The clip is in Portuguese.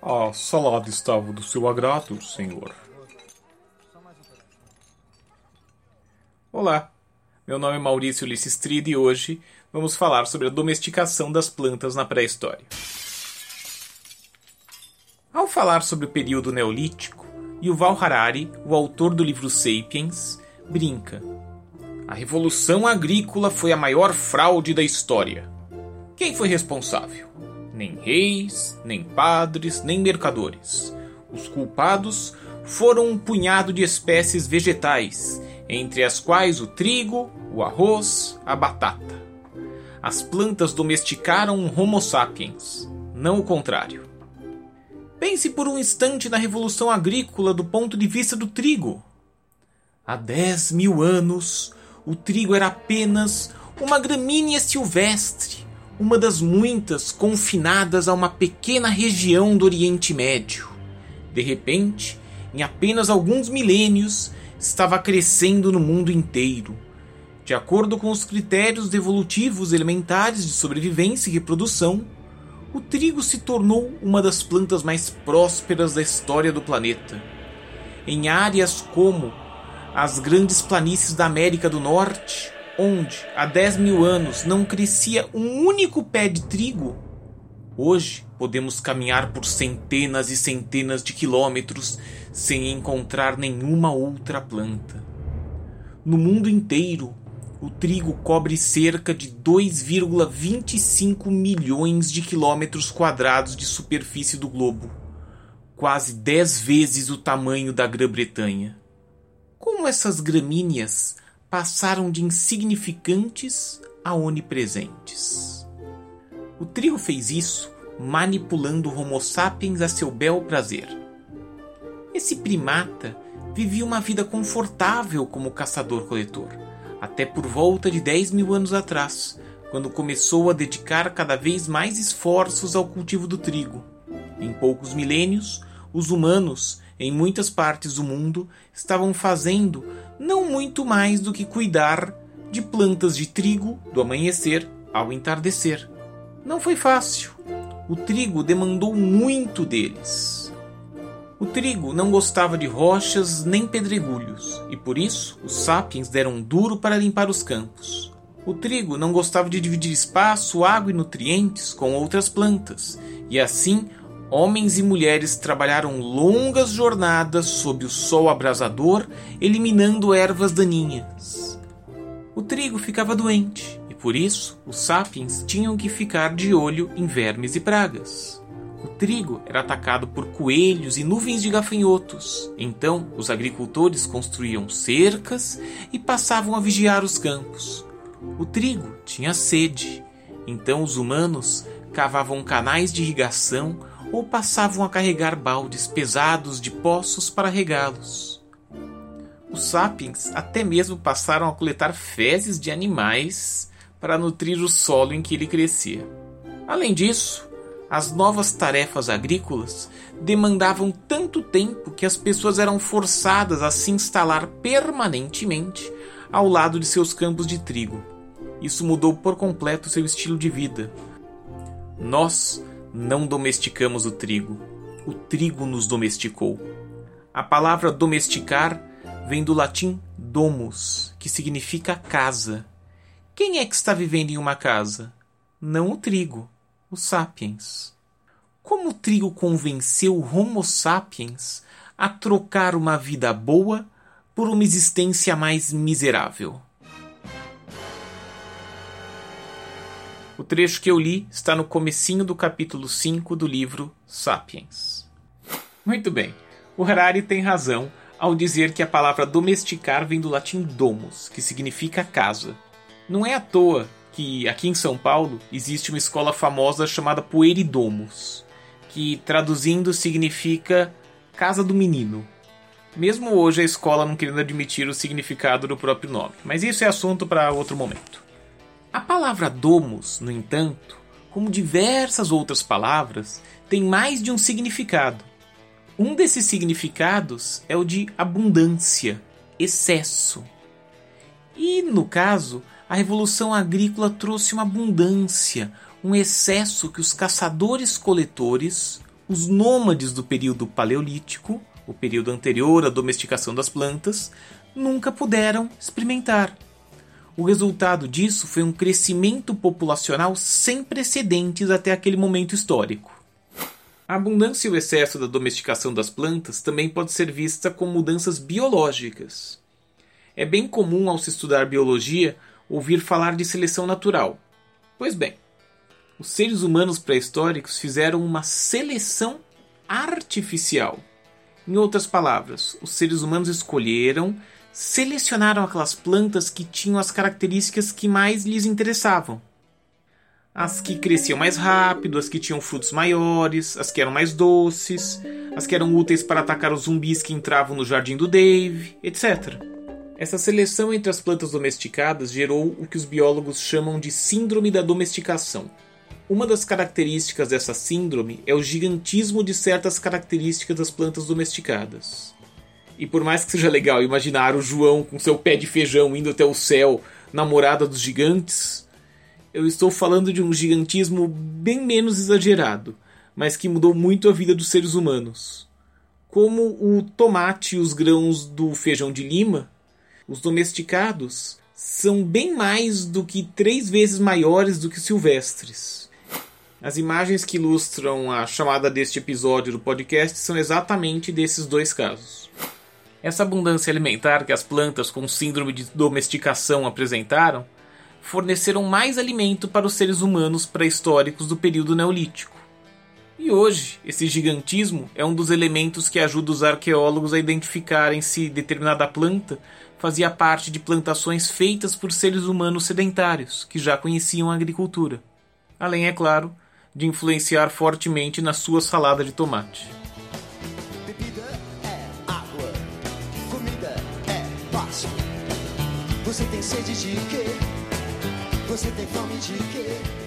A salada estava do seu agrado, senhor. Olá, meu nome é Maurício Ulisses Tride e hoje vamos falar sobre a domesticação das plantas na pré-história. Ao falar sobre o período neolítico, Yuval Harari, o autor do livro Sapiens, brinca: A revolução agrícola foi a maior fraude da história. Quem foi responsável? nem reis, nem padres, nem mercadores. Os culpados foram um punhado de espécies vegetais, entre as quais o trigo, o arroz, a batata. As plantas domesticaram um Homo sapiens, não o contrário. Pense por um instante na revolução agrícola do ponto de vista do trigo. Há 10 mil anos, o trigo era apenas uma gramínea silvestre, uma das muitas confinadas a uma pequena região do Oriente Médio. De repente, em apenas alguns milênios, estava crescendo no mundo inteiro. De acordo com os critérios evolutivos elementares de sobrevivência e reprodução, o trigo se tornou uma das plantas mais prósperas da história do planeta. Em áreas como as grandes planícies da América do Norte, onde há 10 mil anos não crescia um único pé de trigo, hoje podemos caminhar por centenas e centenas de quilômetros sem encontrar nenhuma outra planta. No mundo inteiro, o trigo cobre cerca de 2,25 milhões de quilômetros quadrados de superfície do globo, quase 10 vezes o tamanho da Grã-Bretanha. Como essas gramíneas passaram de insignificantes a onipresentes. O trio fez isso manipulando o Homo sapiens a seu bel prazer. Esse primata vivia uma vida confortável como caçador-coletor, até por volta de 10 mil anos atrás, quando começou a dedicar cada vez mais esforços ao cultivo do trigo. Em poucos milênios, os humanos em muitas partes do mundo estavam fazendo não muito mais do que cuidar de plantas de trigo do amanhecer ao entardecer. Não foi fácil. O trigo demandou muito deles. O trigo não gostava de rochas nem pedregulhos, e por isso os sapiens deram duro para limpar os campos. O trigo não gostava de dividir espaço, água e nutrientes com outras plantas, e assim homens e mulheres trabalharam longas jornadas sob o sol abrasador, eliminando ervas daninhas. O trigo ficava doente e por isso os sapiens tinham que ficar de olho em vermes e pragas. O trigo era atacado por coelhos e nuvens de gafanhotos. Então, os agricultores construíam cercas e passavam a vigiar os campos. O trigo tinha sede. Então, os humanos cavavam canais de irrigação ou passavam a carregar baldes pesados de poços para regá-los. Os sapiens até mesmo passaram a coletar fezes de animais para nutrir o solo em que ele crescia. Além disso, as novas tarefas agrícolas demandavam tanto tempo que as pessoas eram forçadas a se instalar permanentemente ao lado de seus campos de trigo. Isso mudou por completo seu estilo de vida. Nós não domesticamos o trigo, o trigo nos domesticou. A palavra domesticar vem do latim domus, que significa casa. Quem é que está vivendo em uma casa? Não o trigo, o sapiens. Como o trigo convenceu o Homo sapiens a trocar uma vida boa por uma existência mais miserável? O trecho que eu li está no comecinho do capítulo 5 do livro Sapiens. Muito bem. O Harari tem razão ao dizer que a palavra domesticar vem do latim domus, que significa casa. Não é à toa que aqui em São Paulo existe uma escola famosa chamada Pueridomus, que traduzindo significa casa do menino. Mesmo hoje a escola não querendo admitir o significado do próprio nome, mas isso é assunto para outro momento. A palavra domus, no entanto, como diversas outras palavras, tem mais de um significado. Um desses significados é o de abundância, excesso. E, no caso, a revolução agrícola trouxe uma abundância, um excesso que os caçadores-coletores, os nômades do período paleolítico, o período anterior à domesticação das plantas, nunca puderam experimentar. O resultado disso foi um crescimento populacional sem precedentes até aquele momento histórico. A abundância e o excesso da domesticação das plantas também pode ser vista como mudanças biológicas. É bem comum ao se estudar biologia ouvir falar de seleção natural. Pois bem, os seres humanos pré-históricos fizeram uma seleção artificial. Em outras palavras, os seres humanos escolheram, selecionaram aquelas plantas que tinham as características que mais lhes interessavam. As que cresciam mais rápido, as que tinham frutos maiores, as que eram mais doces, as que eram úteis para atacar os zumbis que entravam no jardim do Dave, etc. Essa seleção entre as plantas domesticadas gerou o que os biólogos chamam de síndrome da domesticação. Uma das características dessa síndrome é o gigantismo de certas características das plantas domesticadas. E por mais que seja legal imaginar o João com seu pé de feijão indo até o céu, namorada dos gigantes, eu estou falando de um gigantismo bem menos exagerado, mas que mudou muito a vida dos seres humanos. Como o tomate e os grãos do feijão de lima, os domesticados são bem mais do que três vezes maiores do que silvestres. As imagens que ilustram a chamada deste episódio do podcast são exatamente desses dois casos. Essa abundância alimentar que as plantas com síndrome de domesticação apresentaram forneceram mais alimento para os seres humanos pré-históricos do período neolítico. E hoje, esse gigantismo é um dos elementos que ajuda os arqueólogos a identificarem se determinada planta fazia parte de plantações feitas por seres humanos sedentários que já conheciam a agricultura. Além, é claro, de influenciar fortemente na sua salada de tomate. Você tem sede de quê? Você tem fome de quê?